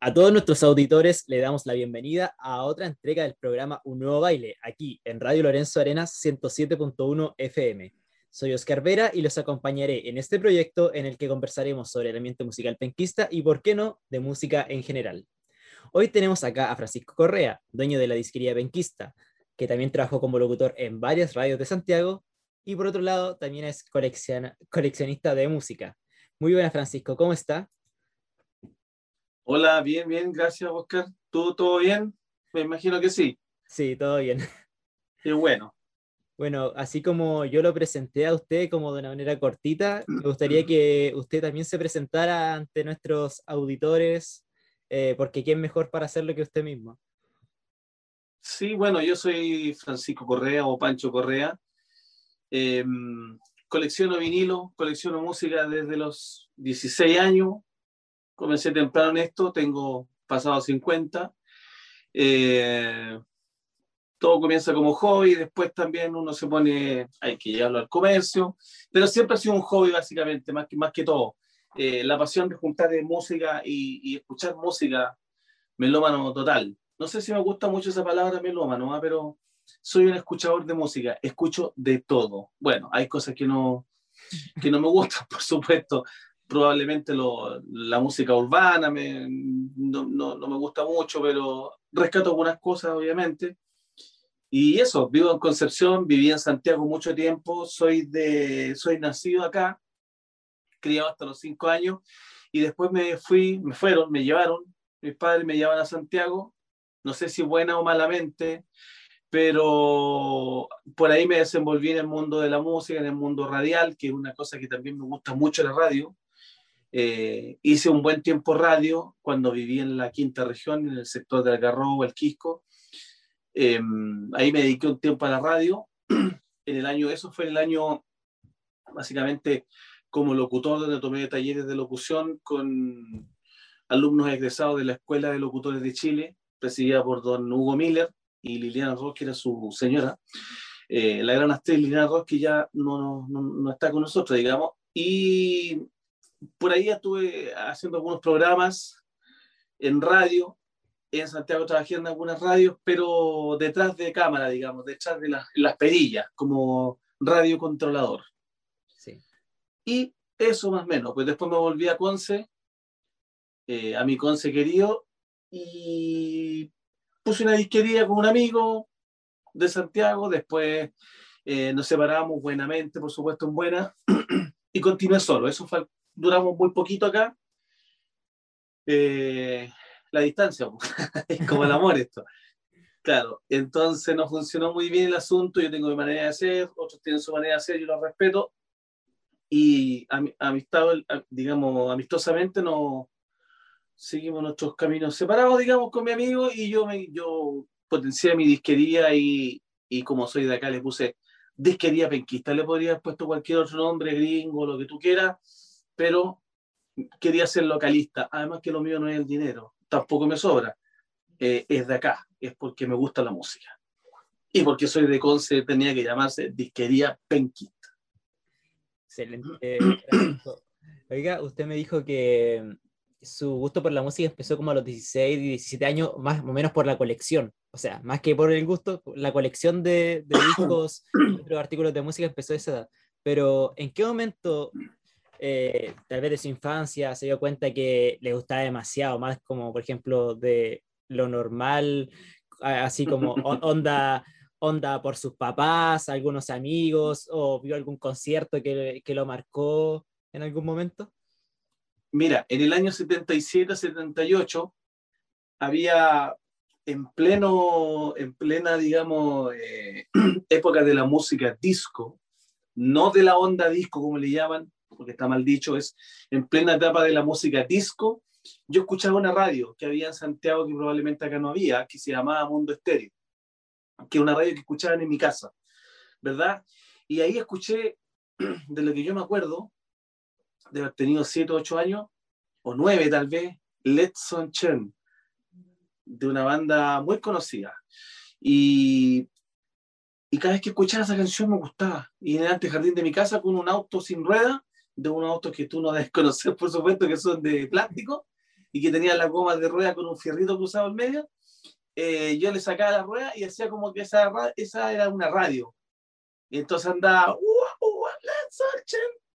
A todos nuestros auditores le damos la bienvenida a otra entrega del programa Un Nuevo Baile, aquí en Radio Lorenzo Arenas 107.1 FM. Soy Oscar Vera y los acompañaré en este proyecto en el que conversaremos sobre el ambiente musical penquista y, por qué no, de música en general. Hoy tenemos acá a Francisco Correa, dueño de la disquería penquista, que también trabajó como locutor en varias radios de Santiago y por otro lado también es coleccionista de música. Muy buenas, Francisco, ¿cómo está? Hola, bien, bien, gracias, Oscar. ¿Tú todo bien? Me imagino que sí. Sí, todo bien. Qué bueno. Bueno, así como yo lo presenté a usted como de una manera cortita, me gustaría que usted también se presentara ante nuestros auditores, eh, porque ¿quién mejor para hacerlo que usted mismo? Sí, bueno, yo soy Francisco Correa o Pancho Correa. Em, colecciono vinilo, colecciono música desde los 16 años. Comencé temprano en esto, tengo pasado 50 todo comienza como hobby, después también uno se pone, hay que llevarlo al comercio, pero siempre ha sido un hobby básicamente, más que, más que todo. Eh, la pasión de juntar de música y, escuchar música, melómano total. No sé si me gusta mucho esa palabra melómano, ¿ah? pero soy un escuchador de música, escucho de todo. Bueno, hay cosas que no, que no me gustan, por supuesto. Probablemente la música urbana no, no me gusta mucho, pero rescato algunas cosas, obviamente y eso, vivo en Concepción, viví en Santiago mucho tiempo, soy, de, soy nacido acá, criado hasta los cinco años, y después me fui, me fueron, me llevaron, mis padres me llevaban a Santiago, no sé si buena o malamente, pero por ahí me desenvolví en el mundo de la música, en el mundo radial, que es una cosa que también me gusta mucho la radio. Eh, hice un buen tiempo radio cuando viví en la quinta región, en el sector del Algarrobo, el Quisco, Em, ahí me dediqué un tiempo a la radio. en el año, eso fue el año, básicamente, como locutor, donde tomé talleres de locución con alumnos egresados de la Escuela de Locutores de Chile, presidida por don Hugo Miller y Liliana Ross, que era su señora. Eh, la gran actriz Liliana Ross, que ya no, no, no, está con nosotros, digamos. Y por ahí estuve haciendo algunos programas en radio, en Santiago trabajé en algunas radios, pero detrás de cámara, digamos, detrás de las perillas, como radiocontrolador. Sí. Y eso más o menos, pues después me volví a Conce, eh, a mi Conce querido, y puse una disquería con un amigo de Santiago, después eh, nos separamos buenamente, por supuesto en buena, y continué solo. Eso fue, duramos muy poquito acá. Eh, la distancia, es como el amor esto. Claro, entonces no funcionó muy bien el asunto, yo tengo mi manera de hacer, otros tienen su manera de hacer, yo lo respeto, y amistad, digamos, amistosamente no seguimos nuestros caminos separados, digamos, con mi amigo, y yo, me, yo potencié mi disquería y, y como soy de acá le puse disquería penquista, le podría haber puesto cualquier otro nombre, gringo, lo que tú quieras, pero quería ser localista, además que lo mío no es el dinero, tampoco me sobra, eh, es de acá, es porque me gusta la música. Y porque soy de Conce, tenía que llamarse Disquería Penquita. Excelente. Eh, Oiga, usted me dijo que su gusto por la música empezó como a los 16 y 17 años, más o menos por la colección. O sea, más que por el gusto, la colección de, de discos, de artículos de música empezó a esa edad. Pero, ¿en qué momento eh, tal vez de su infancia se dio cuenta que le gustaba demasiado, más como por ejemplo de lo normal, así como onda, onda por sus papás, algunos amigos, o vio algún concierto que, que lo marcó en algún momento? Mira, en el año 77, 78, había en pleno, en plena, digamos, eh, época de la música disco, no de la onda disco como le llaman, porque está mal dicho, es en plena etapa de la música disco. Yo escuchaba una radio que había en Santiago que probablemente acá no había, que se llamaba Mundo Estéreo, que es una radio que escuchaban en mi casa, ¿verdad? Y ahí escuché, de lo que yo me acuerdo, de haber tenido 7 o 8 años, o 9 tal vez, Let's On Chen, de una banda muy conocida. Y y cada vez que escuchaba esa canción me gustaba. Y en el antejardín de mi casa con un auto sin rueda, de unos autos que tú no debes conocer, por supuesto, que son de plástico, y que tenía la goma de rueda con un fierrito cruzado en medio, eh, yo le sacaba la rueda y hacía como que esa, esa era una radio. Y entonces andaba,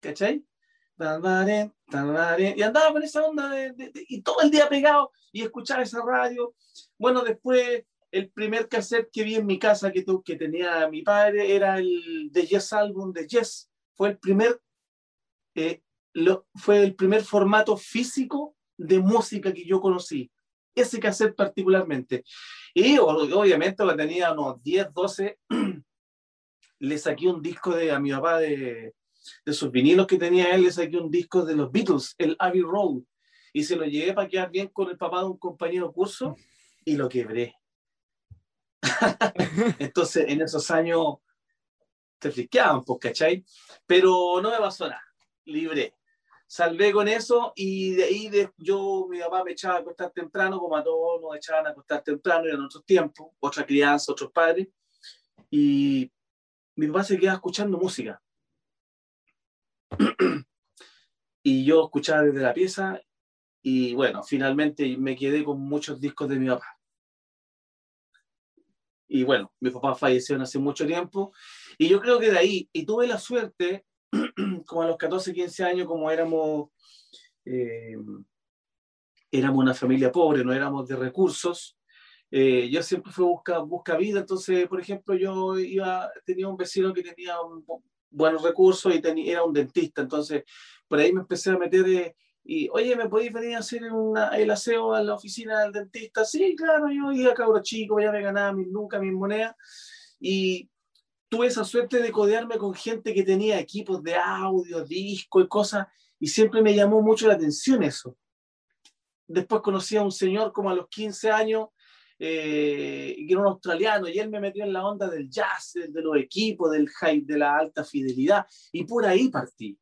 ¿cachai? Y andaba con esa onda de, y todo el día pegado y escuchaba esa radio. Bueno, después el primer cassette que vi en mi casa que, que tenía mi padre era el de Yes Album de Yes. Fue el primer, eh, lo, fue el primer formato físico de música que yo conocí. Ese cassette particularmente. Y obviamente lo tenía unos 10, 12. le saqué un disco de, a mi papá de, de sus vinilos que tenía él, le saqué un disco de los Beatles, el Abbey Road. Y se lo llevé para quedar bien con el papá de un compañero curso y lo quebré Entonces, en esos años te fliqueaban, pues, ¿cachai? Pero no me pasó nada, libre. Salvé con eso y de ahí de, yo, mi papá me echaba a acostar temprano, como a todos nos echaban a acostar temprano, en otros tiempos, otra crianza, otros padres. Y mi papá se quedaba escuchando música. y yo escuchaba desde la pieza y bueno, finalmente me quedé con muchos discos de mi papá. Y bueno, mi papá falleció hace mucho tiempo. Y yo creo que de ahí, y tuve la suerte, como a los 14, 15 años, como éramos, eh, éramos una familia pobre, no éramos de recursos, eh, yo siempre fui busca, busca vida, entonces, por ejemplo, yo iba, tenía un vecino que tenía buenos recursos y tenía, era un dentista, entonces por ahí me empecé a meter... Eh, y, oye, ¿me podéis venir a hacer una, el aseo a la oficina del dentista? Sí, claro, yo iba cabro chico, ya me ganaba mis lucas, mis monedas. Y tuve esa suerte de codearme con gente que tenía equipos de audio, disco y cosas, y siempre me llamó mucho la atención eso. Después conocí a un señor como a los 15 años, eh, que era un australiano, y él me metió en la onda del jazz, de los equipos, del hype, de la alta fidelidad, y por ahí partí.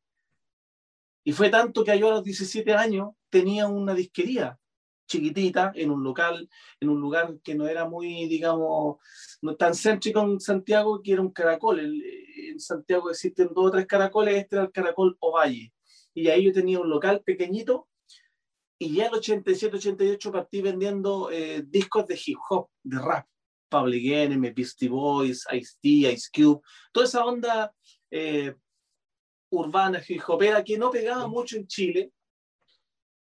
Y fue tanto que yo a los 17 años tenía una disquería chiquitita en un local, en un lugar que no era muy, digamos, no tan céntrico en Santiago, que era un caracol. En Santiago existen dos o tres caracoles, este era el caracol Ovalle. Y ahí yo tenía un local pequeñito y ya el 87, 88 partí vendiendo eh, discos de hip hop, de rap. Public Enemy, Beastie Boys, Ice-T, Ice Cube, toda esa onda eh, urbana, hijopera, que no pegaba mucho en Chile.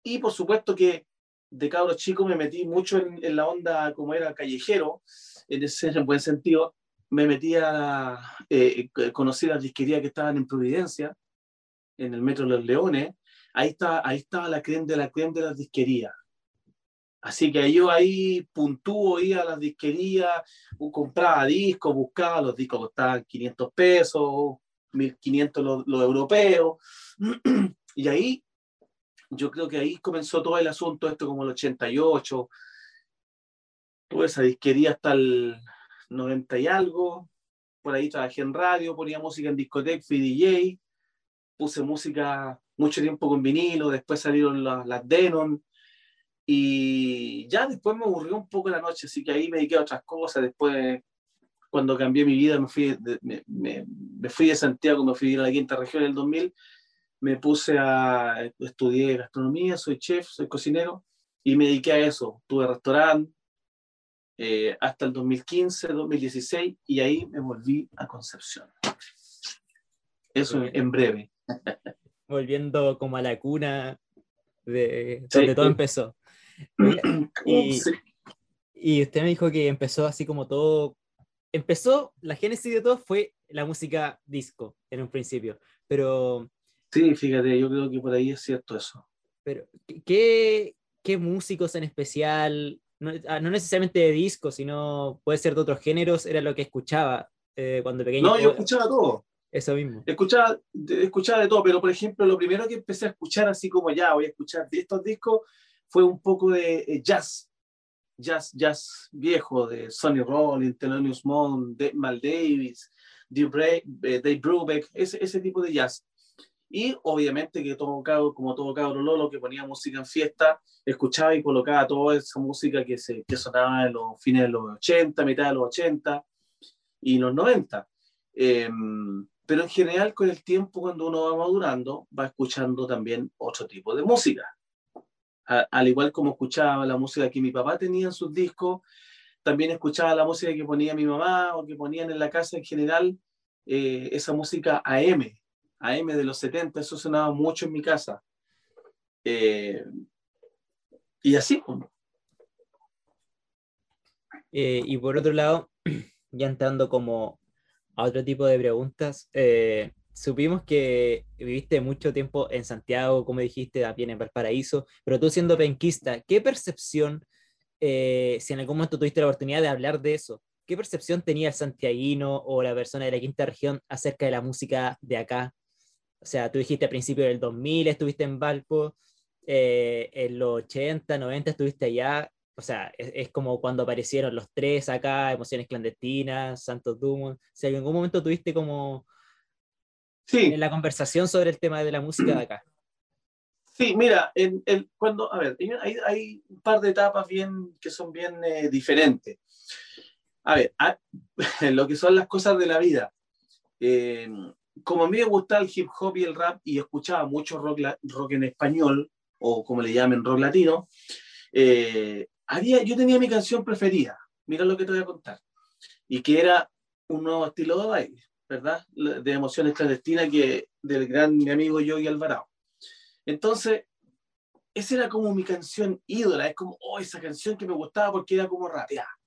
Y por supuesto que de cabro chico me metí mucho en, la onda como era callejero, en ese en buen sentido. Me metí a eh, conocer las disquerías que estaban en Providencia, en el Metro de los Leones. Ahí, está, ahí estaba la creen de la de las disquerías. Así que yo ahí puntúo, iba a las disquerías, compraba discos, buscaba, los discos costaban 500 pesos, 1500 los lo europeos. y ahí, yo creo que ahí comenzó todo el asunto, esto como el 88, toda esa disquería hasta el 90 y algo. Por ahí trabajé en radio, ponía música en discoteca, fui DJ, puse música mucho tiempo con vinilo, después salieron las, las Denon, y ya después me aburrió un poco la noche, así que ahí me dediqué a otras cosas. Después cuando cambié mi vida, me fui de, me, me, fui de Santiago, me fui a la quinta región en el 2000, me puse a estudiar gastronomía, soy chef, soy cocinero y me dediqué a eso. Tuve restaurante eh, hasta el 2015, 2016 y ahí me volví a Concepción. Eso en breve. Volviendo como a la cuna de donde todo empezó. Y, y usted me dijo que empezó así como todo empezó, la génesis de todo fue la música disco en un principio, pero... Sí, fíjate, yo creo que por ahí es cierto eso. Pero, ¿qué, qué músicos en especial, no, ah, no, necesariamente de disco, sino puede ser de otros géneros, era lo que escuchaba eh, cuando pequeño? No, yo escuchaba todo. Eso mismo. Escuchaba, escuchaba de todo, pero por ejemplo, lo primero que empecé a escuchar, así como ya voy a escuchar de estos discos, fue un poco de eh, jazz jazz, jazz viejo de Sonny Rollins, Thelonious Monk, Mal Davis, eh, Dave Brubeck, ese, ese tipo de jazz. Y obviamente que todo como todo cabro lolo que ponía música en fiesta, escuchaba y colocaba toda esa música que, se, que sonaba en los fines de los 80, mitad de los 80 y los 90. Em, pero en general con el tiempo, cuando uno va madurando, va escuchando también otro tipo de música. al igual como escuchaba la música que mi papá tenía en sus discos, también escuchaba la música que ponía mi mamá o que ponían en la casa en general, eh, esa música AM, AM de los 70, eso sonaba mucho en mi casa. Eh, y así. Eh, y por otro lado, ya entrando como a otro tipo de preguntas, supimos que viviste mucho tiempo en Santiago, como dijiste, también en Valparaíso, pero tú siendo penquista, ¿qué percepción, eh, si en algún momento tuviste la oportunidad de hablar de eso, qué percepción tenía el santiaguino o la persona de la quinta región acerca de la música de acá? O sea, tú dijiste a principios del 2000 estuviste en Valpo, eh, en los 80, 90 estuviste allá, o sea, es, como cuando aparecieron los tres acá, Emociones Clandestinas, Santos Dumont, si en algún momento tuviste como en la conversación sobre el tema de la música de acá. Sí, mira, en, el, cuando, a ver, hay, hay, un par de etapas bien, que son bien eh, diferentes. A ver, lo que son las cosas de la vida. Eh, como a mí me gustaba el hip hop y el rap y escuchaba mucho rock, en español, o como le llamen, rock latino, eh, había, yo tenía mi canción preferida, mira lo que te voy a contar, y que era un nuevo estilo de baile. ¿verdad? De emociones clandestinas que del gran mi amigo Yogi Alvarado. Entonces, esa era como mi canción ídola, es como, oh, esa canción que me gustaba porque era como rapeada.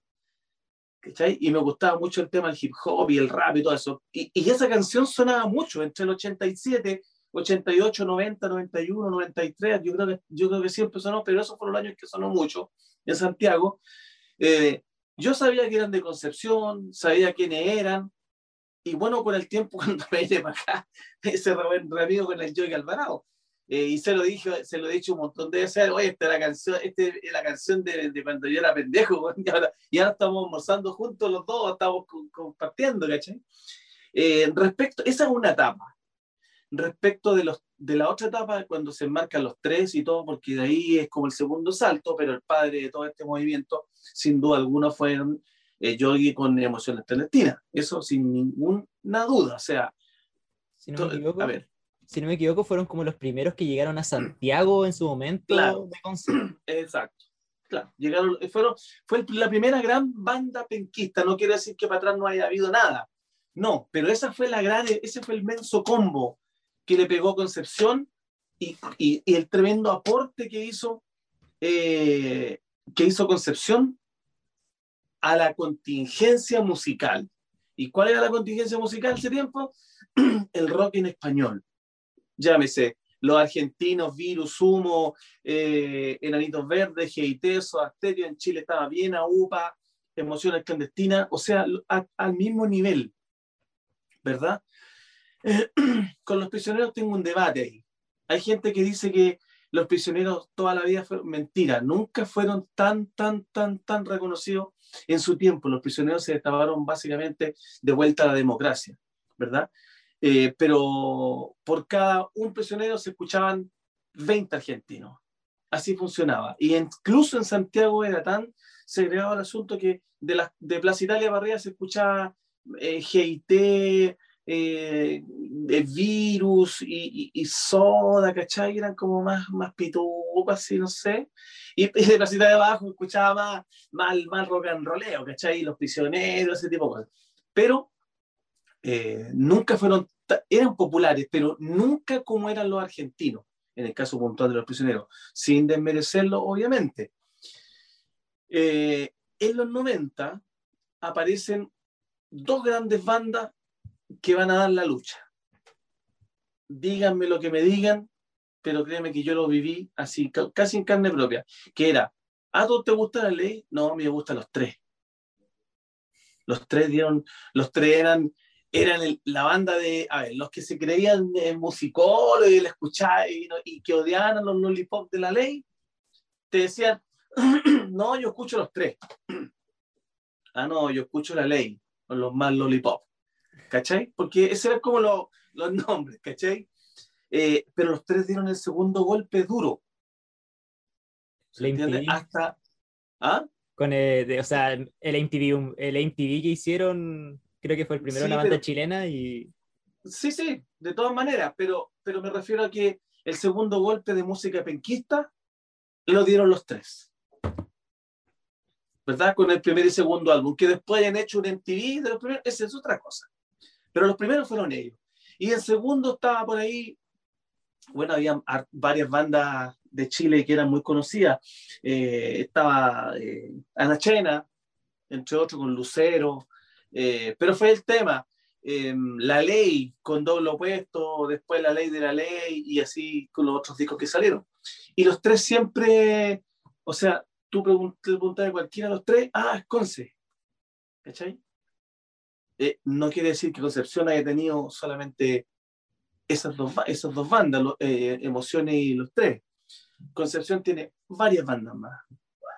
¿Cachai? Y me gustaba mucho el tema del hip hop y el rap y todo eso. Y, y esa canción sonaba mucho entre el 87, 88, 90, 91, 93. Yo creo que, yo creo que siempre sonó, pero esos fueron los años que sonó mucho en Santiago. Eh, yo sabía que eran de Concepción, sabía quiénes eran, y bueno, con el tiempo, cuando me vine para acá, ese amigo con el Joey Alvarado. Eh, y se lo dije, se lo he dicho un montón de veces, oye, esta es la canción, este es la canción de, de cuando yo era pendejo, y ahora, y ahora estamos almorzando juntos los dos, estamos compartiendo, ¿cachai? Eh, respecto, esa es una etapa. Respecto de, los, de la otra etapa, cuando se enmarcan los tres y todo, porque de ahí es como el segundo salto, pero el padre de todo este movimiento, sin duda alguna, fueron eh, Yogi con emociones palestinas. Eso sin ninguna duda. O sea, si no, me equivoco, a ver. Si no me equivoco, fueron como los primeros que llegaron a Santiago en su momento claro. Exacto. Claro, llegaron, fueron, fue la primera gran banda penquista. No quiere decir que para atrás no haya habido nada. No, pero esa fue la gran, ese fue el menso combo que le pegó Concepción y, y, y el tremendo aporte que hizo, eh, que hizo Concepción a la contingencia musical. ¿Y cuál era la contingencia musical ese tiempo? El rock en español. Llámese, los argentinos, Virus, Humo, eh, Enanitos Verdes, GIT, Soasterio, en Chile estaba bien, UPA, Emociones Clandestinas, o sea, al mismo nivel, ¿verdad? con los prisioneros tengo un debate ahí. Hay gente que dice que los prisioneros toda la vida fueron mentira, nunca fueron tan, tan, tan, tan reconocidos en su tiempo. Los prisioneros se destaparon básicamente de vuelta a la democracia, ¿verdad? Eh, pero por cada un prisionero se escuchaban 20 argentinos. Así funcionaba. Y incluso en Santiago era tan segregado el asunto que de, la, de Plaza Italia Barría se escuchaba eh, GIT, eh, de virus y, soda, ¿cachai? Eran como más, más pitucas, así, no sé. Y, de la ciudad de abajo escuchaba más, más, rock and rolleo, ¿cachai? Los prisioneros, ese tipo de cosas. Pero eh, nunca fueron, eran populares, pero nunca como eran los argentinos, en el caso puntual de los prisioneros, sin desmerecerlo, obviamente. Eh, en los 90 aparecen dos grandes bandas que van a dar la lucha. Díganme lo que me digan, pero créeme que yo lo viví así, casi en carne propia, que era, ¿a tú te gusta la ley? No, a mí me gustan los tres. Los tres dieron, los tres eran, eran la banda de, a ver, los que se creían en musicólogos y, y, y, que odiaban a los lollipop de la ley, te decían, no, yo escucho los tres. ah, no, yo escucho la ley, los más lollipop. ¿cachai? Porque ese eran como los nombres, ¿cachai? Eh, pero los tres dieron el segundo golpe duro. ¿Se entiende? Hasta... ¿Ah? Con el, o sea, el MTV, el MTV que hicieron, creo que fue el primero de la banda chilena y... Sí, sí, de todas maneras, pero, pero me refiero a que el segundo golpe de música penquista lo dieron los tres. ¿Verdad? Con el primer y segundo álbum, que después hayan hecho un MTV de los primeros, esa es otra cosa. Pero los primeros fueron ellos. Y el segundo estaba por ahí, bueno, había varias bandas de Chile que eran muy conocidas. Eh, estaba eh, Ana Chena, entre otros con Lucero, eh, pero fue el tema. Em, la ley con doble opuesto, después la ley de la ley y así con los otros discos que salieron. Y los tres siempre, o sea, tú preguntas de cualquiera de los tres, ah, es Conce. ¿Cachai? Eh, no quiere decir que Concepción haya tenido solamente esas dos, esas dos bandas, eh, Emociones y los tres. Concepción tiene varias bandas más.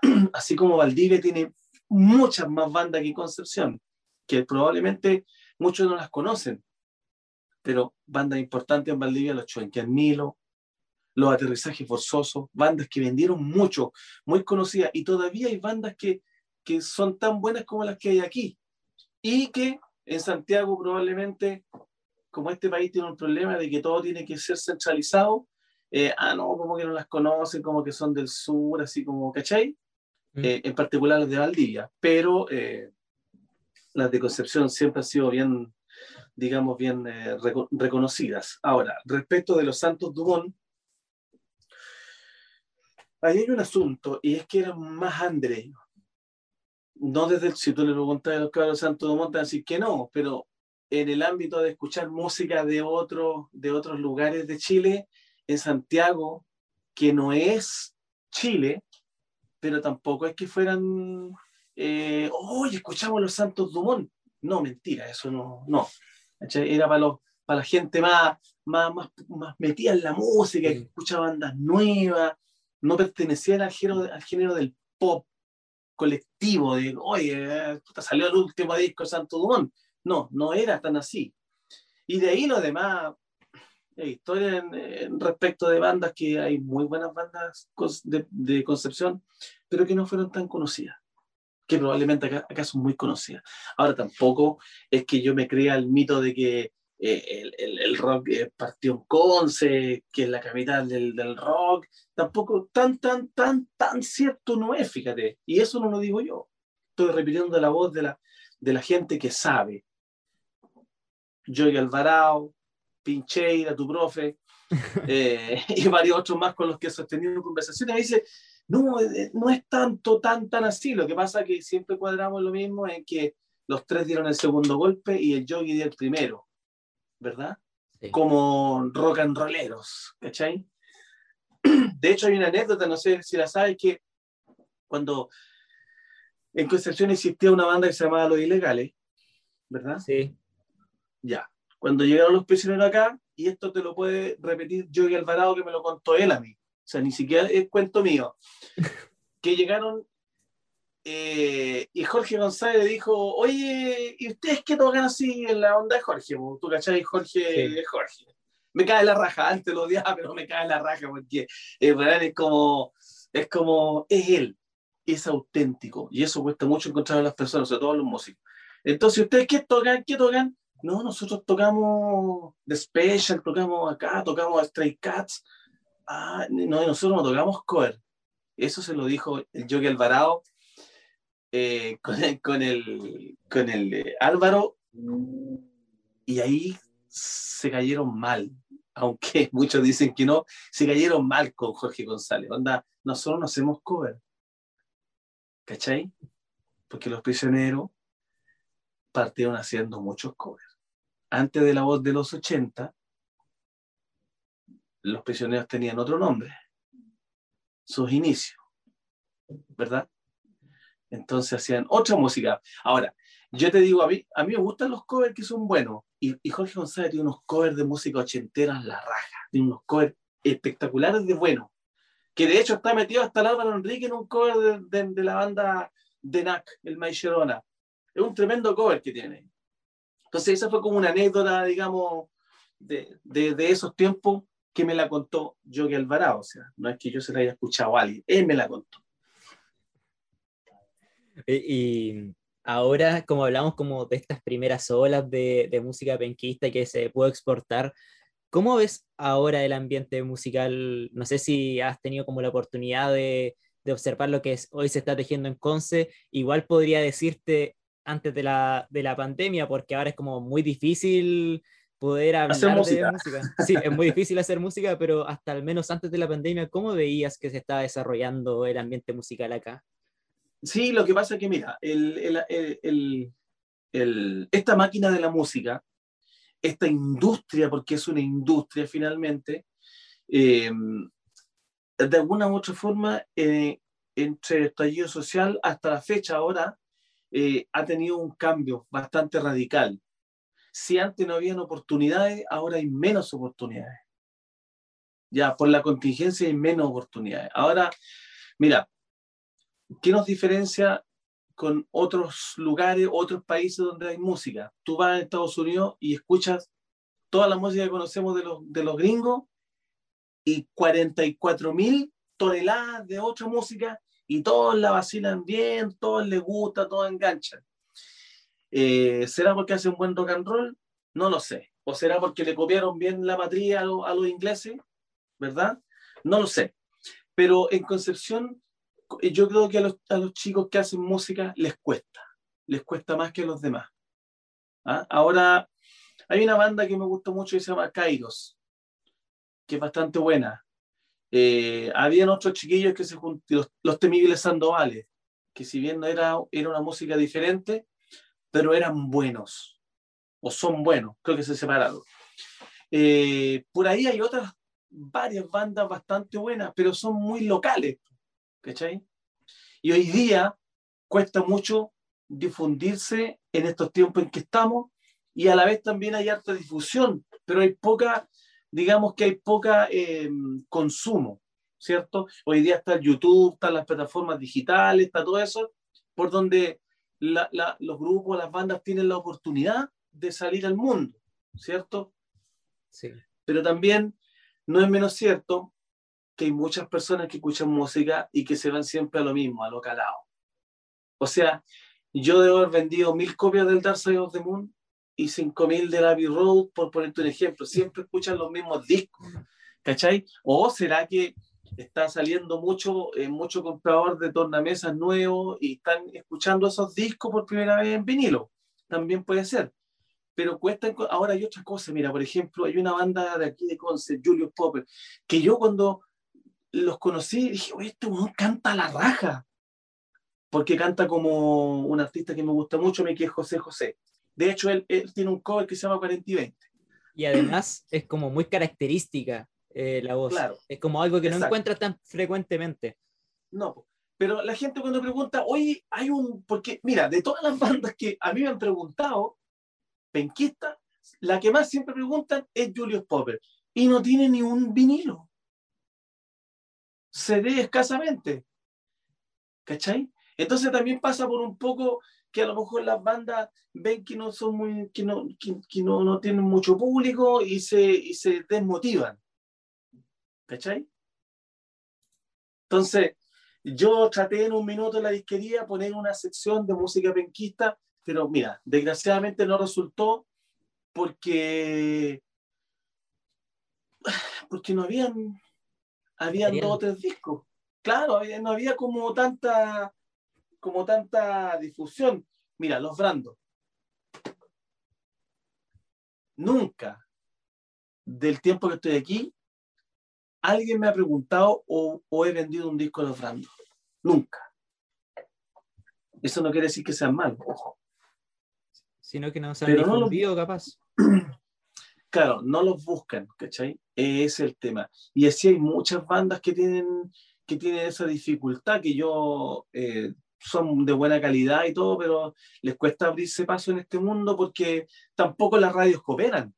Así como Valdivia tiene muchas más bandas que Concepción, que probablemente muchos no las conocen, pero bandas importantes en Valdivia, los Milo, los aterrizajes forzosos, bandas que vendieron mucho, muy conocidas, y todavía hay bandas que, que son tan buenas como las que hay aquí, y que en Santiago probablemente, como este país tiene un problema de que todo tiene que ser centralizado, eh, ah, no, como que no las conocen, como que son del sur, así como, ¿cachai? Mm. Eh, en particular las de Valdivia, pero eh, las de Concepción siempre han sido bien, digamos, bien reconocidas. Ahora, respecto de los Santos Dumont, ahí hay un asunto, y es que eran más andreños. No desde el, si tú le preguntas a los Santos Dumont, te a decir que no, pero en el ámbito de escuchar música de, otro, de otros lugares de Chile, en Santiago, que no es Chile, pero tampoco es que fueran, eh, oye, escuchamos los Santos Dumont. No, mentira, eso no, no. Era para, los, para la gente más, más, más, más metida en la música, que escuchaba bandas nuevas, no pertenecían al género, al género del pop colectivo, de, oye, salió el último disco de Santos Dumont. No, no era tan así. Y de ahí lo demás, historia en, respecto de bandas que hay muy buenas bandas de, de, Concepción, pero que no fueron tan conocidas, que probablemente acá, son muy conocidas. Ahora tampoco es que yo me crea el mito de que eh, el, el, rock eh, partió en Conce, que es la capital del, del, rock, tampoco tan, tan, tan, tan cierto no es, fíjate. Y eso no lo digo yo. Estoy repitiendo la voz de la, de la gente que sabe. Joey Alvarado, Pincheira, tu profe, eh, y varios otros más con los que he sostenido conversaciones, me dice, no, eh, no es tanto, tan, tan así. Lo que pasa es que siempre cuadramos lo mismo en que los tres dieron el segundo golpe y el yogi dio el primero, ¿verdad? Como rock and rolleros, ¿cachai? De hecho, hay una anécdota, no sé si la sabes, que cuando en Concepción existía una banda que se llamaba Los Ilegales, ¿verdad? Sí. Ya cuando llegaron los prisioneros acá, y esto te lo puede repetir Joey Alvarado, que me lo contó él a mí, o sea, ni siquiera es cuento mío, que llegaron eh, y Jorge González dijo, oye, ¿y ustedes qué tocan así en la onda de Jorge? ¿Tú cachai? Jorge, Jorge. Me cae la raja, antes lo odiaba, pero me cae la raja porque es es como, es como, es él, es auténtico, y eso cuesta mucho encontrar a las personas, sobre todo a los músicos. Entonces, ¿ustedes qué tocan? ¿Qué tocan? No, nosotros tocamos The Special, tocamos acá, tocamos Stray Cats. Ah, no, nosotros no tocamos cover. Eso se lo dijo el Yogi Alvarado eh, con, el, con el, con eh, Álvaro. Y ahí se cayeron mal. Aunque muchos dicen que no, se cayeron mal con Jorge González. Onda, nosotros no hacemos cover. ¿Cachai? Porque los prisioneros partieron haciendo muchos covers antes de la voz de los 80, los prisioneros tenían otro nombre, sus inicios, ¿verdad? Entonces hacían otra música. Ahora, yo te digo, a mí, a mí me gustan los covers que son buenos, y, Jorge González tiene unos covers de música ochentera en la raja, tiene unos covers espectaculares de bueno, que de hecho está metido hasta el Álvaro Enrique en un cover de, la banda de NAC, el Maicherona. Es un tremendo cover que tiene. Entonces, esa fue como una anécdota, digamos, de, de, esos tiempos que me la contó Yogi Alvarado. O sea, no es que yo se la haya escuchado a alguien, él me la contó. Y, ahora, como hablamos como de estas primeras olas de, música penquista que se puede exportar, ¿Cómo ves ahora el ambiente musical? No sé si has tenido como la oportunidad de, de observar lo que es, hoy se está tejiendo en Conce. Igual podría decirte antes de la, de la pandemia, porque ahora es como muy difícil poder hablar Hacer música. de música. Sí, es muy difícil hacer música, pero hasta al menos antes de la pandemia, ¿cómo veías que se estaba desarrollando el ambiente musical acá? Sí, lo que pasa es que, mira, el, el- el- esta máquina de la música, esta industria, porque es una industria finalmente, eh, de alguna u otra forma, eh, entre el estallido social hasta la fecha ahora, eh, ha tenido un cambio bastante radical. Si antes no habían oportunidades, ahora hay menos oportunidades. Ya, por la contingencia hay menos oportunidades. Ahora, mira, ¿qué nos diferencia con otros lugares, otros países donde hay música? Tú vas a Estados Unidos y escuchas toda la música que conocemos de los, de los gringos y 44 mil toneladas de otra música y todos la vacilan bien, todos les gusta, todos enganchan. Eh, ¿Será porque hacen buen rock and roll? No lo sé. ¿O será porque le copiaron bien la matriz a, lo- a los ingleses? ¿Verdad? No lo sé. Pero en Concepción, yo creo que a los, a los chicos que hacen música les cuesta. Les cuesta más que a los demás. ¿Ah? Ahora, hay una banda que me gusta mucho que se llama Kairos, que es bastante buena. Eh, habían otros chiquillos que se juntaron, los, los temibles Sandovales, que si bien era, era una música diferente, pero eran buenos, o son buenos, creo que se separaron. Eh, por ahí hay otras, varias bandas bastante buenas, pero son muy locales, ¿cachai? Y hoy día cuesta mucho difundirse en estos tiempos en que estamos y a la vez también hay harta difusión, pero hay poca, digamos que hay poca eh, consumo, ¿cierto? Hoy día está el YouTube, están las plataformas digitales, está todo eso, por donde la- la- los grupos, las bandas tienen la oportunidad de salir al mundo, ¿cierto? Sí. Pero también no es menos cierto que hay muchas personas que escuchan música y que se van siempre a lo mismo, a lo calado. O sea, yo debo haber vendido mil copias del Dark Side of the Moon y cinco mil del Abbey Road, por ponerte un ejemplo. Siempre escuchan los mismos discos, ¿cachai? ¿O será que está saliendo mucho, eh, mucho comprador de tornamesas nuevos y están escuchando esos discos por primera vez en vinilo? También puede ser. Pero cuesta, ahora hay otra cosa, mira, por ejemplo, hay una banda de aquí de Conce, Julius Popper, que yo cuando los conocí dije, oye, este weón canta la raja, porque canta como un artista que me gusta mucho, que es José José. De hecho, él, él tiene un cover que se llama 40 y 20. Y además es como muy característica eh, la voz. Claro. Es como algo que no Exacto. encuentras tan frecuentemente. No, pero la gente cuando pregunta, oye, hay un, porque mira, de todas las bandas que a mí me han preguntado, penquista, la que más siempre preguntan es Julius Popper y no tiene ni un vinilo. Se ve escasamente. ¿Cachai? Entonces también pasa por un poco que a lo mejor las bandas ven que no son muy, que no, que, que no, no tienen mucho público y se, y se desmotivan. ¿Cachai? Entonces, yo traté en un minuto en la disquería poner una sección de música penquista, pero mira, desgraciadamente no resultó porque porque no habían habían dos o tres discos. Claro, había- no había como tanta como tanta difusión. Mira, los Brandos. Nunca del tiempo que estoy aquí alguien me ha preguntado o, o he vendido un disco de los Brandos. Nunca. Eso no quiere decir que sean malos, ojo. Sino que no se han Pero no lo- difundido, capaz. Claro, no los buscan, ¿cachai? Es el tema. Y así hay muchas bandas que tienen, que tienen esa dificultad, que yo eh, son de buena calidad y todo, pero les cuesta abrirse paso en este mundo porque tampoco las radios cooperan.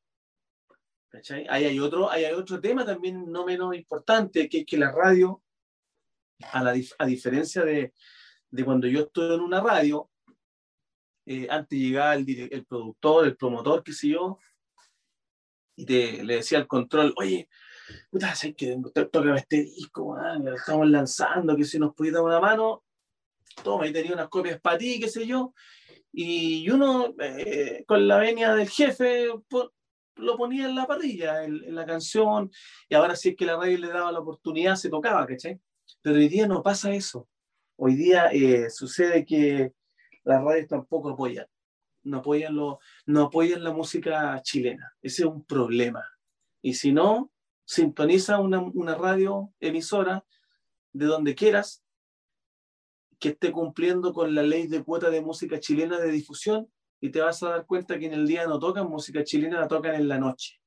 ¿Cachai? Ahí hay otro, ahí hay otro tema también no menos importante, que es que la radio, a, la, dif- a diferencia de, de cuando yo estoy en una radio, eh, antes llegaba el, el productor, el promotor, qué sé yo, y te, le decía al control, oye, puta, sé que toca este disco, man, lo estamos lanzando, que si nos pudiera dar una mano, toma, y tenía unas copias para ti, qué sé yo, y uno, eh, con la venia del jefe, po- lo ponía en la parrilla, en, la canción, y ahora si es que la radio le daba la oportunidad, se tocaba, ¿cachai? Pero hoy día no pasa eso. Hoy día eh, sucede que las radios tampoco apoyan, no apoyan, lo, no apoyan la música chilena. Ese es un problema. Y si no, sintoniza una, una radio emisora de donde quieras que esté cumpliendo con la ley de cuota de música chilena de difusión y te vas a dar cuenta que en el día no tocan música chilena, la tocan en la noche.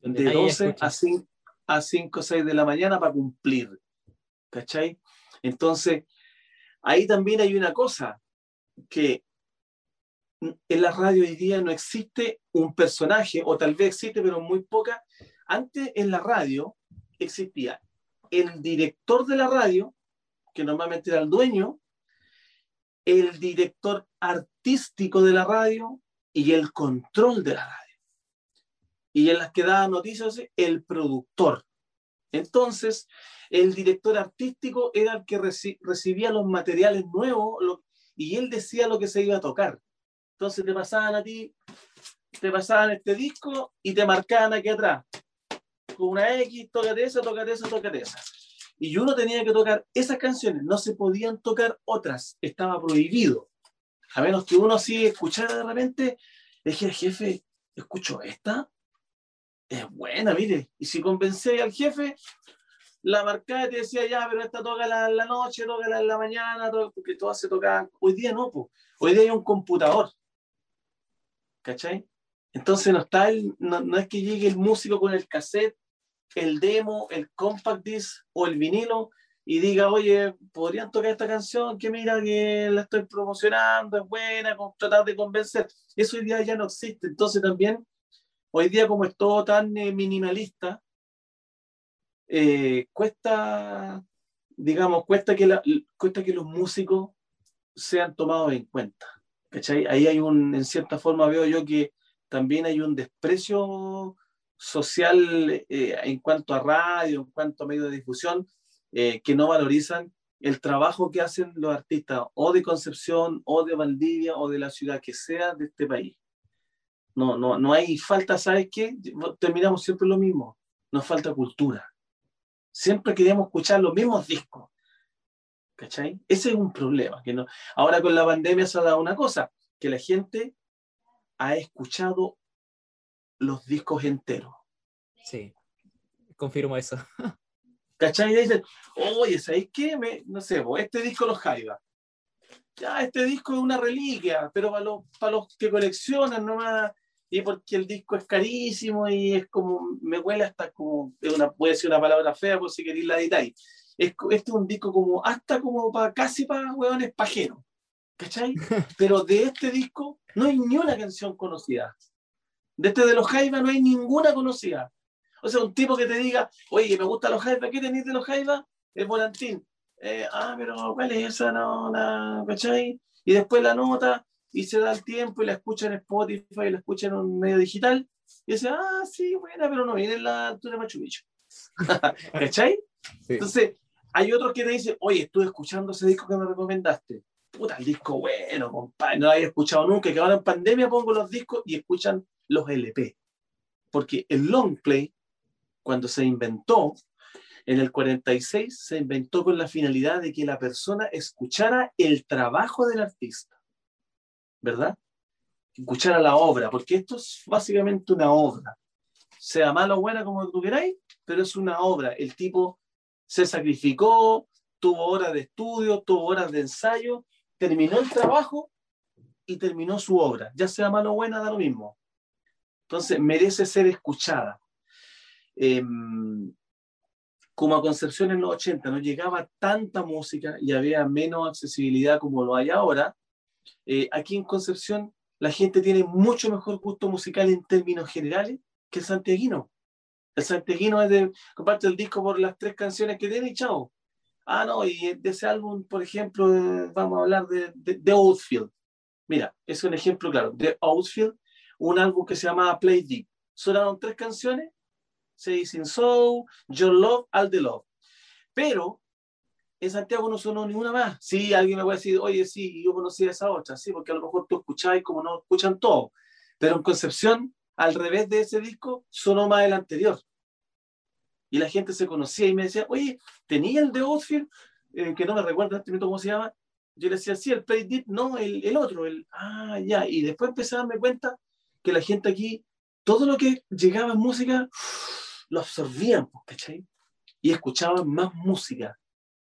De 12 a 5, a 5 o 6 de la mañana para cumplir. ¿Cachai? Entonces, ahí también hay una cosa, que en la radio hoy día no existe un personaje, o tal vez existe, pero muy poca. Antes en la radio existía el director de la radio, que normalmente era el dueño, el director artístico de la radio y el control de la radio. Y en las que daba noticias, el productor. Entonces, el director artístico era el que recibía los materiales nuevos y él decía lo que se iba a tocar. Entonces te pasaban a ti, te pasaban este disco y te marcaban aquí atrás. Con una X, tócate esa, tócate esa, tócate esa y uno tenía que tocar esas canciones, no se podían tocar otras, estaba prohibido. A menos que uno así escuchara de repente, dije, jefe, escucho esta, es buena, mire. Y si convencé al jefe, la marcada te decía, ya, pero esta toca la, la noche, toca en la mañana, porque todas se tocaban. Hoy día no, pues. hoy día hay un computador. ¿Cachai? Entonces no está el, no, no es que llegue el músico con el cassette el demo, el compact disc o el vinilo y diga, oye, podrían tocar esta canción que mira que la estoy promocionando, es buena, con, tratar de convencer. Eso hoy día ya no existe. Entonces también, hoy día como es todo tan eh, minimalista, eh, cuesta, digamos, cuesta que, la, cuesta que los músicos sean tomados en cuenta. ¿cachai? Ahí hay un, en cierta forma veo yo que también hay un desprecio social eh, en cuanto a radio, en cuanto a medios de difusión, eh, que no valorizan el trabajo que hacen los artistas o de Concepción o de Valdivia o de la ciudad que sea de este país. No, no, no hay falta, ¿sabes qué? Terminamos siempre lo mismo, nos falta cultura. Siempre queremos escuchar los mismos discos. ¿Cachai? Ese es un problema. Que no... Ahora con la pandemia se ha dado una cosa, que la gente ha escuchado los discos enteros. Sí, confirmo eso. ¿Cachai? Y dicen, oye, ¿sabéis qué? Me, no sé, este disco los Jaiba. Ya, este disco es una reliquia, pero para los, para los que coleccionan nomás, y porque el disco es carísimo y es como, me huele hasta como, una, puede ser una palabra fea por si queréis la editáis. Es, este es un disco como, hasta como para, casi para hueones pajeros. ¿Cachai? Pero de este disco no hay ni una canción conocida. De este de los Jaivas no hay ninguna conocida. O sea, un tipo que te diga, oye, me gustan los Jaivas, ¿qué tenéis de los Jaivas? El volantín. Eh, ah, pero ¿cuál es esa? No, la, ¿cachai? Y después la nota y se da el tiempo y la escucha en Spotify y la escucha en un medio digital y dice, ah, sí, buena, pero no viene en la altura de Machu Picchu. ¿Cachai? Entonces, hay otros que te dicen, oye, estuve escuchando ese disco que me recomendaste. Puta, el disco bueno, compadre, no lo había escuchado nunca, que ahora en pandemia pongo los discos y escuchan los LP. Porque el long play, cuando se inventó, en el 46 se inventó con la finalidad de que la persona escuchara el trabajo del artista, ¿verdad? Escuchara la obra, porque esto es básicamente una obra. Sea mala o buena como tú queráis, pero es una obra. El tipo se sacrificó, tuvo horas de estudio, tuvo horas de ensayo, terminó el trabajo y terminó su obra. Ya sea mala o buena, da lo mismo. Entonces, merece ser escuchada. Em, como a Concepción en los 80 no llegaba tanta música y había menos accesibilidad como lo hay ahora, eh, aquí en Concepción la gente tiene mucho mejor gusto musical en términos generales que el santiaguino. El santiaguino es de, comparte el disco por las tres canciones que tiene y chao. Ah, no, y de ese álbum, por ejemplo, vamos a hablar de, de, Outfield. Mira, es un ejemplo claro. De Outfield un álbum que se llamaba Play Deep. Sonaron tres canciones, Say Sin Soul, Your Love, All the Love. Pero en Santiago no sonó ninguna más. Sí, alguien me a decir, oye, sí, yo conocía esa otra, sí, porque a lo mejor tú escucháis como no escuchan todo. Pero en Concepción al revés de ese disco sonó más el anterior. Y la gente se conocía y me decía, oye, ¿tenía el de Outfield? Eh, que no me recuerdo este momento cómo se llama. Yo le decía, sí, el Play Deep, no, el, el, otro, el, ah, ya. Y después empecé a darme cuenta que la gente aquí, todo lo que llegaba en música, lo absorbían, pues, ¿cachai? Y escuchaban más música.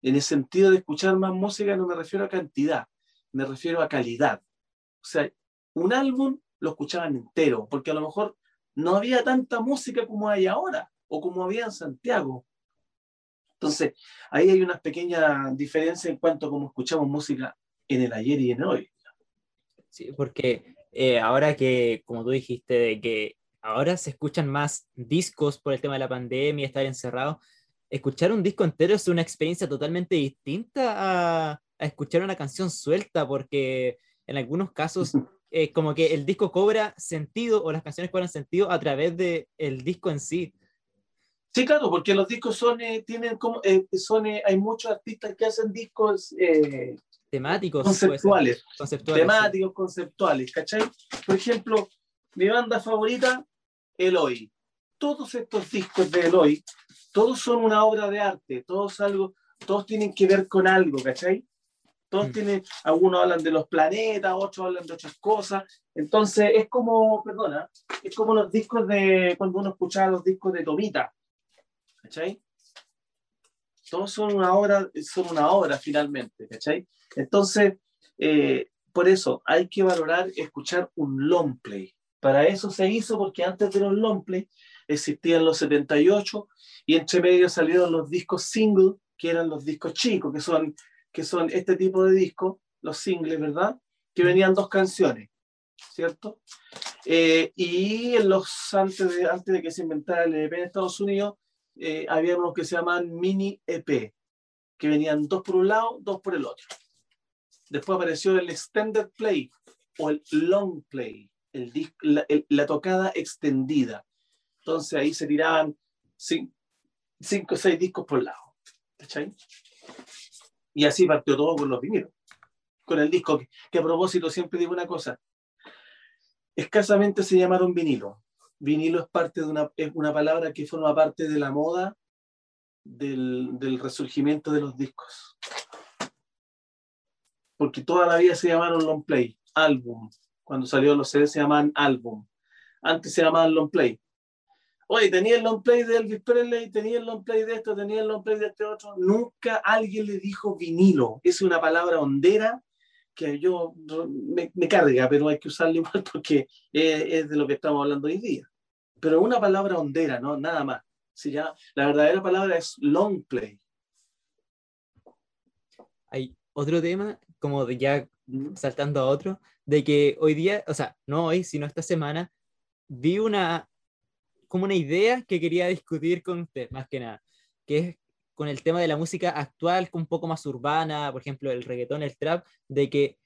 En el sentido de escuchar más música no me refiero a cantidad, me refiero a calidad. O sea, un álbum lo escuchaban entero, porque a lo mejor no había tanta música como hay ahora o como había en Santiago. Entonces, ahí hay una pequeña diferencia en cuanto a cómo escuchamos música en el ayer y en el hoy. Sí, porque eh, ahora que, como tú dijiste, de que ahora se escuchan más discos por el tema de la pandemia, estar encerrado, escuchar un disco entero es una experiencia totalmente distinta a, a escuchar una canción suelta, porque en algunos casos eh, como que el disco cobra sentido o las canciones cobran sentido a través del el disco en sí. Sí, claro, porque los discos son, eh, tienen como, eh, son, hay muchos artistas que hacen discos temáticos, conceptuales, conceptuales, temáticos, conceptuales, ¿cachai? Por ejemplo, mi banda favorita, Eloy. Todos estos discos de Eloy, todos son una obra de arte, todos algo, todos tienen que ver con algo, ¿cachai? Todos mm. tienen, algunos hablan de los planetas, otros hablan de otras cosas. Entonces es como, perdona, es como los discos de, cuando uno escuchaba los discos de Tomita. ¿Cachai? Todos son una obra, son una obra finalmente, ¿cachai? Entonces, eh, por eso hay que valorar escuchar un long play. Para eso se hizo, porque antes de los long play existían los 78 y entre medio salieron los discos single, que eran los discos chicos, que son que son este tipo de discos, los singles, ¿verdad? Que venían dos canciones, ¿cierto? Eh, y en los, antes, de, antes de que se inventara el EP en Estados Unidos, eh, había unos que se llaman mini EP, que venían dos por un lado, dos por el otro. Después apareció el extended play o el long play, el la, la, tocada extendida. Entonces ahí se tiraban cinco o seis discos por lado. ¿Cachai? Y así partió todo con los vinilos, con el disco, que, a propósito siempre digo una cosa, escasamente se llamaron vinilo. Vinilo es parte de una, es una palabra que forma parte de la moda del, resurgimiento de los discos. Porque toda la vida se llamaron long play, álbum. Cuando salió los CDs se llamaban álbum. Antes se llamaban long play. Oye, tenía el long play de Elvis Presley, tenía el long play de esto, tenía el long play de este otro. Nunca alguien le dijo vinilo. Es una palabra hondera que yo me, me carga, pero hay que usarla igual porque es, de lo que estamos hablando hoy día. Pero una palabra hondera, ¿no? Nada más. Si ya, la verdadera palabra es long play. Hay otro tema, como de ya saltando a otro, de que hoy día, o sea, no hoy, sino esta semana, vi una como una idea que quería discutir con usted, más que nada, que es con el tema de la música actual, un poco más urbana, por ejemplo, el reggaetón, el trap, de que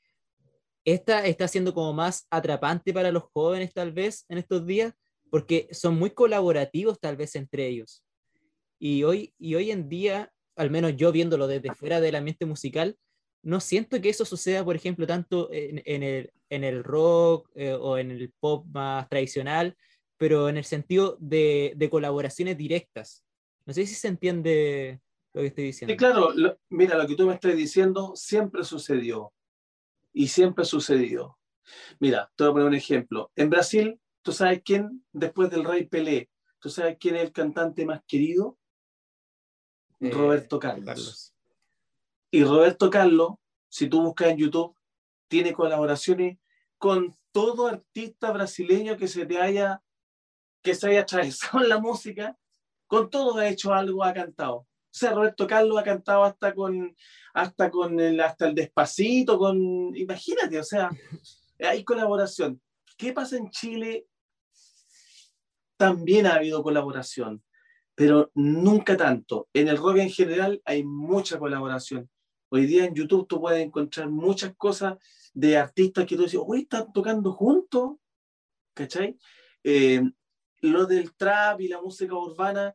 esta está siendo como más atrapante para los jóvenes tal vez en estos días, porque son muy colaborativos tal vez entre ellos. Y hoy, y hoy en día, al menos yo viéndolo desde fuera del ambiente musical, no siento que eso suceda, por ejemplo, tanto en, en, el, en el, rock eh, o en el pop más tradicional, pero en el sentido de, de, colaboraciones directas. No sé si se entiende lo que estoy diciendo. Sí, claro, mira, lo que tú me estás diciendo siempre sucedió y siempre sucedió. Mira, te voy a poner un ejemplo. En Brasil, ¿tú sabes quién, después del rey Pelé, ¿tú sabes quién es el cantante más querido? Eh, Roberto Carlos. Carlos. Y Roberto Carlos, si tú buscas en YouTube, tiene colaboraciones con todo artista brasileño que se te haya que se haya atravesado en la música, con todo ha hecho algo, ha cantado. O sea, Roberto Carlos ha cantado hasta con, hasta con el, hasta el despacito, con, imagínate, o sea, hay colaboración. ¿Qué pasa en Chile? También ha habido colaboración, pero nunca tanto. En el rock en general hay mucha colaboración. Hoy día en YouTube tú puedes encontrar muchas cosas de artistas que tú dices, uy, están tocando juntos, ¿cachai? Eh, lo del trap y la música urbana,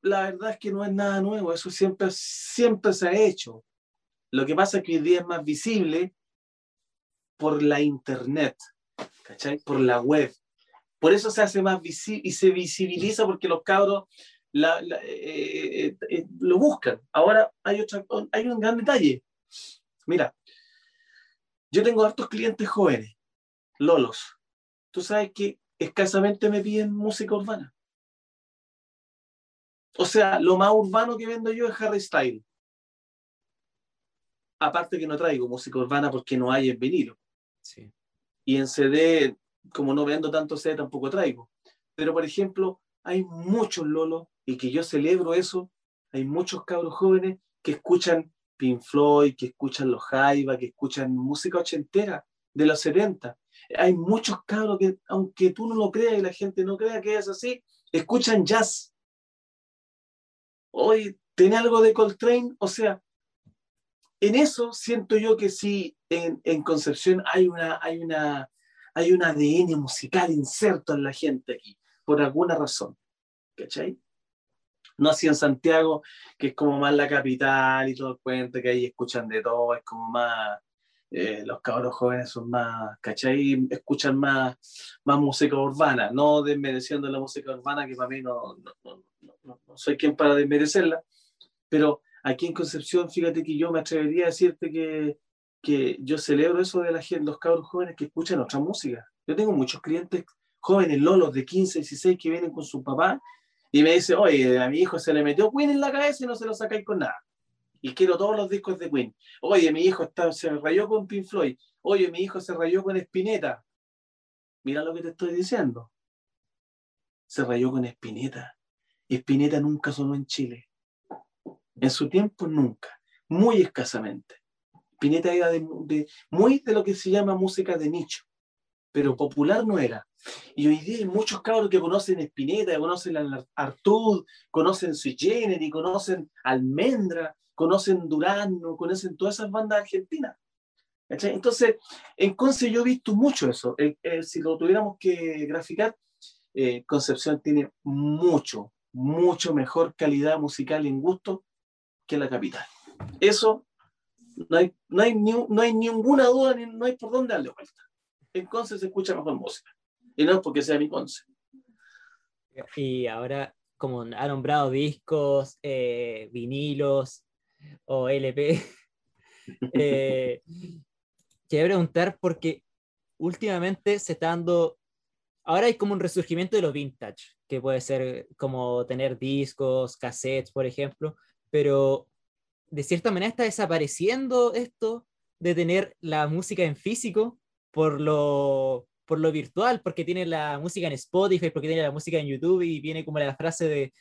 la verdad es que no es nada nuevo, eso siempre, siempre se ha hecho. Lo que pasa es que hoy día es más visible por la internet, ¿cachai? Por la web, Por eso se hace más visible y se visibiliza porque los cabros eh, eh, lo buscan. Ahora hay, otra, hay un gran detalle. Mira, yo tengo hartos clientes jóvenes, lolos. Tú sabes que escasamente me piden música urbana. O sea, lo más urbano que vendo yo es Harry Style. Aparte que no traigo música urbana porque no hay en vinilo. Sí. Y en CD, como no vendo tanto CD, tampoco traigo. Pero, por ejemplo, hay muchos lolos, y que yo celebro eso, hay muchos cabros jóvenes que escuchan Pink Floyd, que escuchan los Jaiba, que escuchan música ochentera de los 70. Hay muchos cabros que, aunque tú no lo creas y la gente no crea que es así, escuchan jazz. Hoy tiene algo de Coltrane, o sea, en eso siento yo que sí, en, en Concepción hay una, hay, una, hay un ADN musical inserto en la gente aquí, por alguna razón. ¿Cachai? No así en Santiago, que es como más la capital y todo el cuento, que ahí escuchan de todo, es como más, eh, los cabros jóvenes son más, ¿cachai? Escuchan más, más música urbana, no desmereciendo la música urbana, que para mí no, no, no, no soy quien para desmerecerla, pero aquí en Concepción, fíjate que yo me atrevería a decirte que, que yo celebro eso de la gente, los cabros jóvenes que escuchan otra música. Yo tengo muchos clientes jóvenes, lolos de 15, 16, que vienen con su papá y me dice, oye, a mi hijo se le metió Queen en la cabeza y no se lo sacáis con nada. Y quiero todos los discos de Queen. Oye, mi hijo está, se rayó con Pink Floyd. Oye, mi hijo se rayó con Spinetta. Mira lo que te estoy diciendo. Se rayó con Spinetta. Spinetta nunca sonó en Chile. En su tiempo nunca. Muy escasamente. Spinetta era de, muy de lo que se llama música de nicho. Pero popular no era. Y hoy día hay muchos cabros que conocen Spinetta, conocen Artud, conocen Sui Generis, conocen Almendra, conocen Durano, conocen todas esas bandas argentinas. Entonces, en Conce yo he visto mucho eso. si lo tuviéramos que graficar, eh, Concepción tiene mucho, mucho mejor calidad musical en gusto que la capital. Eso no hay, no hay, no hay ninguna duda, no hay por dónde darle vuelta. En Conce se escucha mejor música. Y no porque sea mi conce. Y ahora, como ha nombrado discos, eh, vinilos o LP, eh, quería preguntar porque últimamente se está dando, ahora hay como un resurgimiento de lo vintage, que puede ser como tener discos, cassettes, por ejemplo, pero de cierta manera está desapareciendo esto de tener la música en físico por lo por lo virtual, porque tiene la música en Spotify, porque tiene la música en YouTube y viene como la frase de,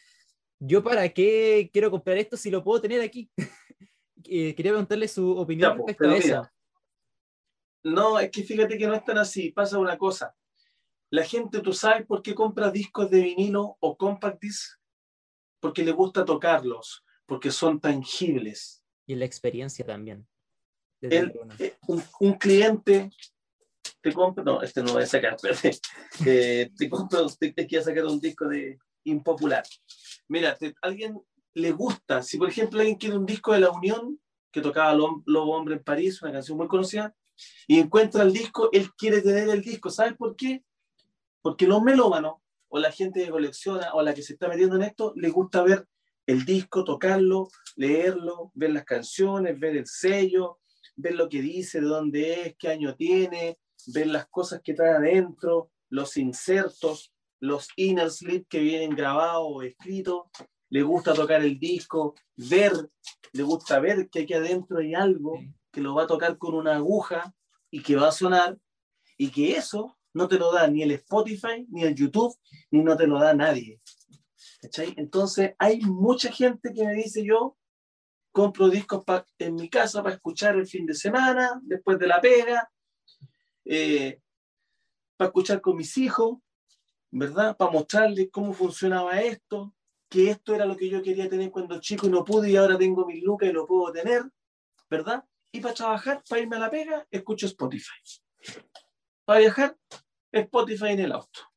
yo para qué quiero comprar esto si lo puedo tener aquí. Eh, quería preguntarle su opinión respecto a eso. no, es que fíjate que no es tan así, pasa una cosa. La gente, ¿tú sabes por qué compra discos de vinilo o compact disc? Porque le gusta tocarlos, porque son tangibles. Y la experiencia también. Eh, un, cliente te compro, no, este no voy a sacar, eh, te compro, te, te quiero sacar un disco de impopular. Mira, alguien le gusta, si por ejemplo alguien quiere un disco de La Unión, que tocaba Lobo Hombre en París, una canción muy conocida, y encuentra el disco, él quiere tener el disco. ¿Sabes por qué? Porque los melómanos, o la gente que colecciona, o la que se está metiendo en esto, le gusta ver el disco, tocarlo, leerlo, ver las canciones, ver el sello, ver lo que dice, de dónde es, qué año tiene, ver las cosas que trae adentro, los insertos, los inner slip que vienen grabados o escritos, le gusta tocar el disco, ver, le gusta ver que aquí adentro hay algo que lo va a tocar con una aguja y que va a sonar y que eso no te lo da ni el Spotify, ni el YouTube, ni no te lo da nadie. Entonces hay mucha gente que me dice yo, compro discos en mi casa para escuchar el fin de semana, después de la pega, eh, para escuchar con mis hijos, ¿verdad? Para mostrarles cómo funcionaba esto, que esto era lo que yo quería tener cuando chico y no pude y ahora tengo mis lucas y lo puedo tener, ¿verdad? Y para trabajar, para irme a la pega, escucho Spotify. Para viajar, Spotify en el auto.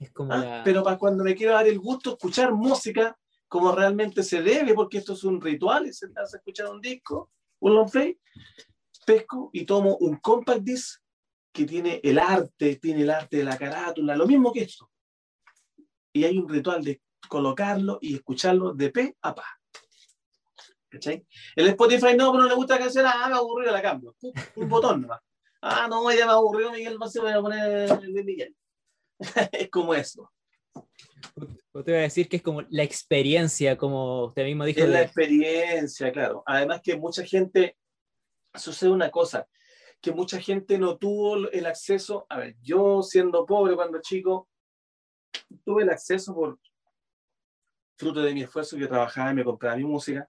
Es como ¿Ah? Pero para cuando me quiero dar el gusto escuchar música como realmente se debe, porque esto es un ritual, sentarse a escuchar un disco, un long play, pesco y tomo un compact disc que tiene el arte, tiene el arte de la carátula, lo mismo que esto. Y hay un ritual de colocarlo y escucharlo de pe a pa. ¿Cachai? El Spotify no, pero no le gusta la canción, ah, me aburrido, la cambio. Un botón nomás. Ah, no, ya me aburrió Miguel se voy a poner de Miguel. es como eso. Usted va a decir que es como la experiencia, como usted mismo dijo. Es la experiencia, claro. Además que mucha gente, sucede una cosa, que mucha gente no tuvo el acceso, a ver, yo siendo pobre cuando chico, tuve el acceso por fruto de mi esfuerzo que trabajaba y me compraba mi música,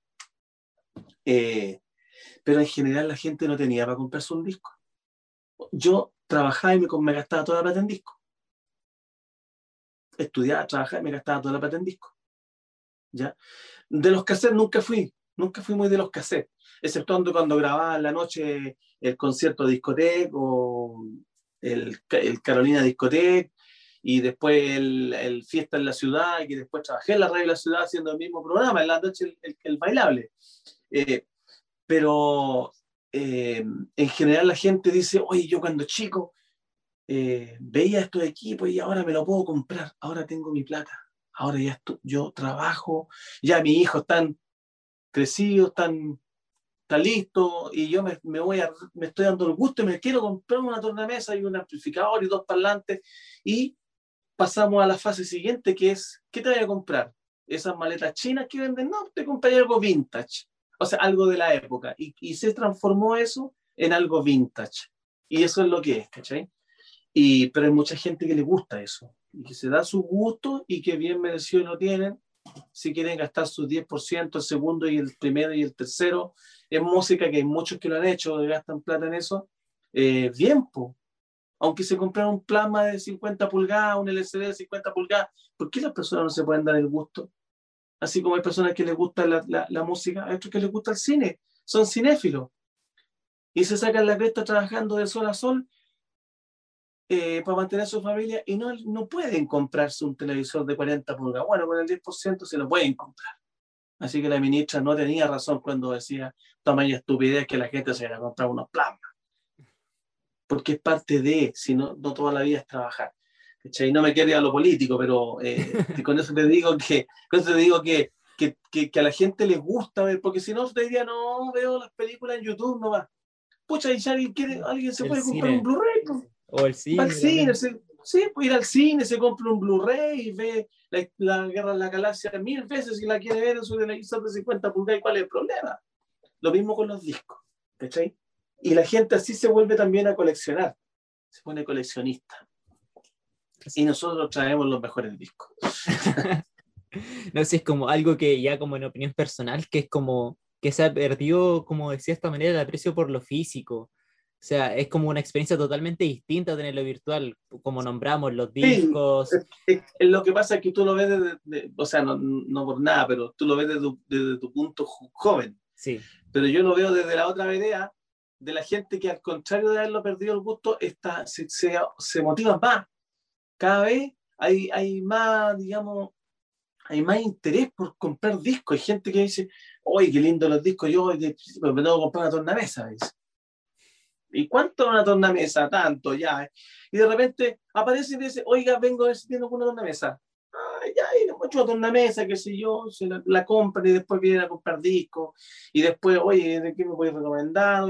eh, pero en general la gente no tenía para comprarse un disco. Yo trabajaba y me, me gastaba toda la plata en disco. Estudiaba, trabajaba y me gastaba toda la plata en disco. ¿Ya? De los cassettes nunca fui, nunca fui muy de los cassettes, exceptuando cuando grababa en la noche el concierto de discoteca o el, el Carolina Discoteca y después el, Fiesta en la Ciudad, y después trabajé en la radio de la ciudad haciendo el mismo programa, en la noche el, bailable. Eh, pero eh, en general la gente dice, oye, yo cuando chico eh, veía estos equipos y ahora me lo puedo comprar, ahora tengo mi plata, ahora ya yo trabajo, ya mis hijos están crecidos, están está listo y yo me, me, voy a, me estoy dando el gusto y me quiero comprar una tornamesa y un amplificador y dos parlantes y pasamos a la fase siguiente que es, ¿qué te voy a comprar? Esas maletas chinas que venden, no, te compré algo vintage, o sea, algo de la época y, y se transformó eso en algo vintage y eso es lo que es, ¿cachai? Y, pero hay mucha gente que le gusta eso y que se da su gusto y que bien merecido lo tienen si quieren gastar su 10%, el segundo y el primero y el tercero en música, que hay muchos que lo han hecho, gastan plata en eso, eh, bien, aunque se compraron un plasma de 50 pulgadas, un LCD de 50 pulgadas, ¿por qué las personas no se pueden dar el gusto? Así como hay personas que les gusta la, la, música, hay otros que les gusta el cine, son cinéfilos. Y se sacan la cresta trabajando de sol a sol eh, para mantener a su familia y no, no pueden comprarse un televisor de 40 pulgadas. Bueno, con el 10% se lo pueden comprar. Así que la ministra no tenía razón cuando decía tamaño estupidez que la gente se iba a comprar unos plasmas. Porque es parte de, si no, no toda la vida es trabajar. Y no me quiero ir a lo político, pero eh, con eso te digo que, con eso te digo que, que, que, a la gente le gusta ver, porque si no te diría, no, veo las películas en YouTube no va Pucha, y si alguien quiere, alguien se puede comprar un Blu-ray. O el cine. sí, puede ir al cine, se compra un Blu-ray y ve la, Guerra de la Galaxia mil veces y la quiere ver en su televisor de 50 pulgadas. ¿Cuál es el problema? Lo mismo con los discos, ¿cachai? Y la gente así se vuelve también a coleccionar, se pone coleccionista. Y nosotros traemos los mejores discos. no sé, es como algo que ya como en opinión personal, que es como que se ha perdido, como decía esta manera, el aprecio por lo físico. O sea, es como una experiencia totalmente distinta tenerlo virtual, como nombramos los discos. Sí, lo que pasa es que tú lo ves desde, o sea, no, no, por nada, pero tú lo ves desde, desde, tu punto joven. Sí. Pero yo lo veo desde la otra vereda de la gente que al contrario de haberlo perdido el gusto, está, se, se, se motiva más. Cada vez hay, hay más, digamos, hay más interés por comprar discos. Hay gente que dice, oye, qué lindo los discos, yo me tengo que comprar una tornamesa. ¿ves? ¿Y cuánto una tornamesa? Tanto, ya. Y de repente aparece y dice, oiga, vengo a ver si tiene alguna tornamesa. Ah, ya, y le muestro una tornamesa, qué sé yo, se la, la compran y después vienen a comprar discos. Y después, oye, ¿de qué me puedes recomendar?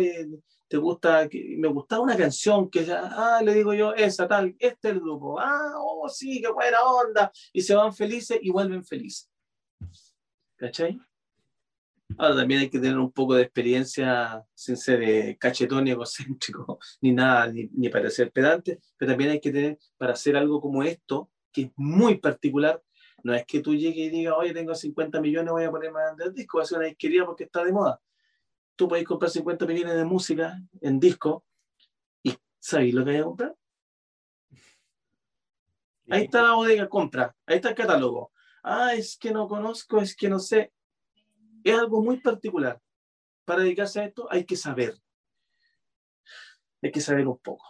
¿te gusta? Me gustaba una canción que ya, ah, le digo yo, esa tal, este es el grupo. Ah, oh, sí, qué buena onda. Y se van felices y vuelven felices. ¿Cachai? Ahora también hay que tener un poco de experiencia sin ser eh, cachetón ni egocéntrico, ni nada, ni, ni parecer pedante, pero también hay que tener, para hacer algo como esto, que es muy particular, no es que tú llegues y digas, oye, tengo 50 millones, voy a poner más del disco, va a ser una disquería porque está de moda. Tú puedes comprar 50 millones de música en disco y ¿sabes lo que hay que comprar? Ahí está la bodega, compra, ahí está el catálogo. Ah, es que no conozco, es que no sé es algo muy particular. Para dedicarse a esto hay que saber. Hay que saber un poco.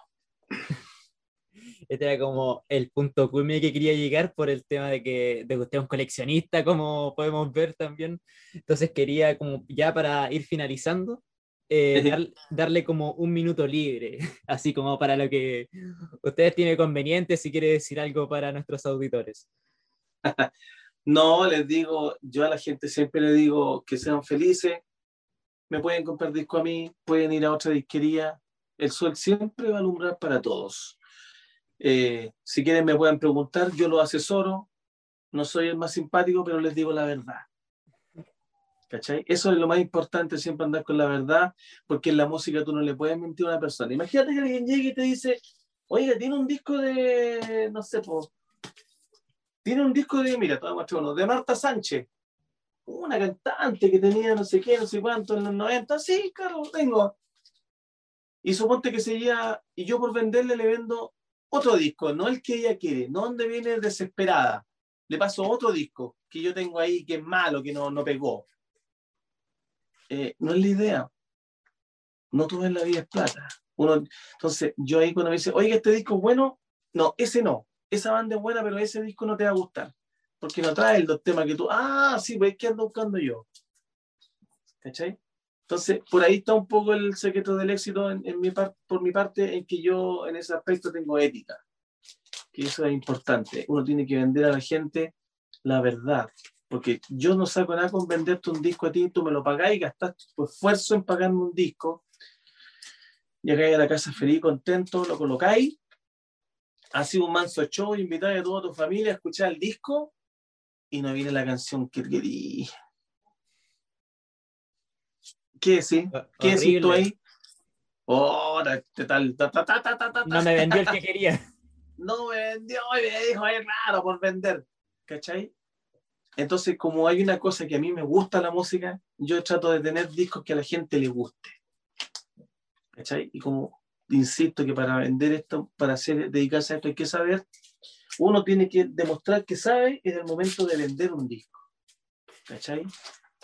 Este era como el punto culmine que quería llegar por el tema de que, de usted es un coleccionista, como podemos ver también. Entonces quería, como ya para ir finalizando, eh, darle como un minuto libre, así como para lo que ustedes tienen conveniente, si quiere decir algo para nuestros auditores. no, les digo, yo a la gente siempre le digo que sean felices, me pueden comprar disco a mí, pueden ir a otra disquería, el sol siempre va a alumbrar para todos. Eh, si quieren me pueden preguntar, yo lo asesoro, no soy el más simpático, pero les digo la verdad. ¿Cachai? Eso es lo más importante, siempre andar con la verdad, porque en la música tú no le puedes mentir a una persona. Imagínate que alguien llegue y te dice, oiga, tiene un disco de, no sé, tiene un disco de, mira, te voy a uno, de Marta Sánchez, una cantante que tenía no sé qué, no sé cuánto en los 90, sí, claro, lo tengo. Y suponte que seguía, y yo por venderle le vendo otro disco, no el que ella quiere, no donde viene desesperada. Le paso otro disco que yo tengo ahí que es malo, que no, no pegó. Eh, no es la idea. No todo en la vida es plata. Uno, entonces, yo ahí cuando me dice, oiga, este disco es bueno, no, ese no. Esa banda es buena, pero ese disco no te va a gustar. Porque no trae el temas que tú, ah, sí, pues que ando buscando yo. ¿Cachai? Entonces, por ahí está un poco el secreto del éxito en, mi por mi parte, en que yo en ese aspecto tengo ética. Que eso es importante. Uno tiene que vender a la gente la verdad. Porque yo no saco nada con venderte un disco a ti, tú me lo pagáis y gastaste tu esfuerzo en pagarme un disco. Llegáis a la casa feliz, contento, lo colocáis. Ha sido un manso show, invitáis a toda tu familia a escuchar el disco y no viene la canción que querí. ¿Qué sí? ¿Qué decís tú ahí? Oh, tal, no me vendió el que quería. No me vendió y me dijo, es raro por vender. ¿Cachai? Entonces, como hay una cosa que a mí me gusta la música, yo trato de tener discos que a la gente le guste. ¿Cachai? Y como insisto que para vender esto, para hacer, dedicarse a esto hay que saber, uno tiene que demostrar que sabe en el momento de vender un disco. ¿Cachai?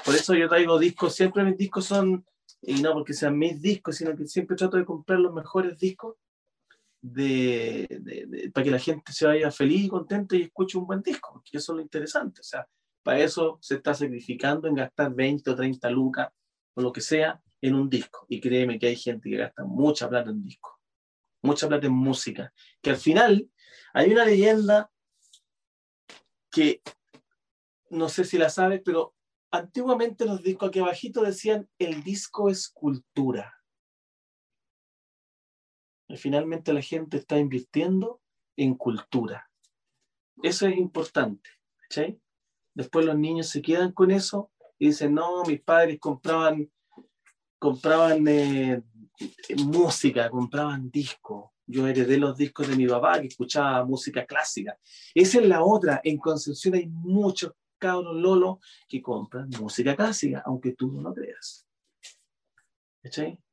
Por eso yo traigo discos, siempre mis discos son, y no porque sean mis discos, sino que siempre trato de comprar los mejores discos de, para que la gente se vaya feliz y contenta y escuche un buen disco, porque eso es lo interesante. O sea, para eso se está sacrificando en gastar 20 o 30 lucas o lo que sea en un disco. Y créeme que hay gente que gasta mucha plata en disco, mucha plata en música, que al final hay una leyenda que no sé si la sabes, pero antiguamente los discos aquí abajito decían el disco es cultura. Y finalmente la gente está invirtiendo en cultura. Eso es importante. ¿sí? Después los niños se quedan con eso y dicen, no, mis padres compraban, compraban eh, música, compraban discos. Yo heredé los discos de mi papá que escuchaba música clásica. Esa es la otra. En Concepción hay muchos cabros lolo que compran música clásica, aunque tú no lo creas.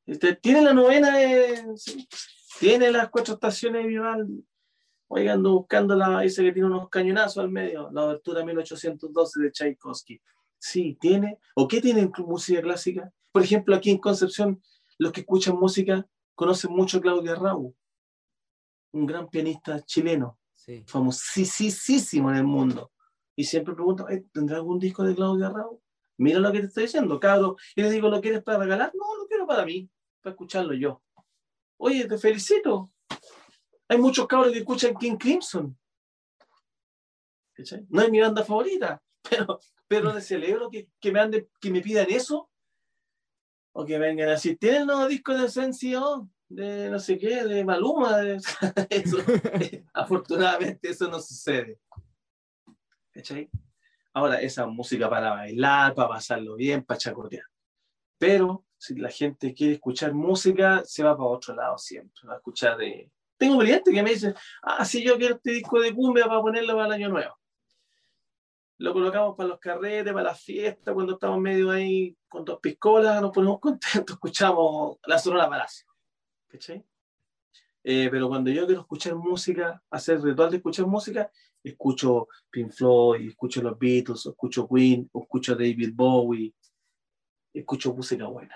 Este, tiene la novena, tiene las cuatro estaciones de Vivaldi, Oigan, ando buscando la, dice que tiene unos cañonazos al medio, la abertura 1812 de Tchaikovsky. Sí, tiene. ¿O qué tiene música clásica? Por ejemplo, aquí en Concepción, los que escuchan música conocen mucho a Claudia Raúl, un gran pianista chileno, sí. famosísimo en el mundo. Y siempre pregunto, ¿tendrá algún disco de Claudia Raúl? Mira lo que te estoy diciendo, cabrón. Y le digo, ¿lo quieres para regalar? No, lo quiero para mí, para escucharlo yo. Oye, te felicito. Hay muchos cabros que escuchan King Crimson. No es mi banda favorita, pero, pero le celebro que, que, me ande, que me pidan eso. O que vengan así, ¿tienen el nuevo disco de Sencio? De no sé qué, de Maluma. eso, afortunadamente eso no sucede. ¿Cachai? Ahora, esa música para bailar, para pasarlo bien, para chacotear. Pero si la gente quiere escuchar música, se va para otro lado siempre. Va a escuchar de, tengo clientes que me dicen, ah, sí, yo quiero este disco de cumbia para ponerlo para el año nuevo. Lo colocamos para los carretes, para las fiestas, cuando estamos medio ahí con dos piscolas, nos ponemos contentos, escuchamos la Sonora Palacio. ¿Cachai? Eh, pero cuando yo quiero escuchar música, hacer ritual de escuchar música, escucho Pink Floyd, escucho los Beatles, escucho Queen, escucho David Bowie, escucho música buena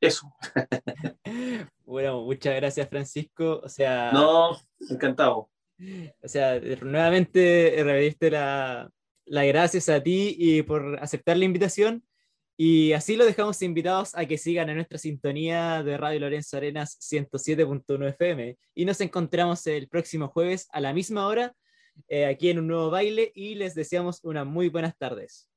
eso. bueno, muchas gracias, Francisco. O sea. No, encantado. O sea, nuevamente reveriste la, las gracias a ti y por aceptar la invitación. Y así lo dejamos invitados a que sigan en nuestra sintonía de Radio Lorenzo Arenas 107.1 FM. Y nos encontramos el próximo jueves a la misma hora, eh, aquí en un nuevo baile, y les deseamos unas muy buenas tardes.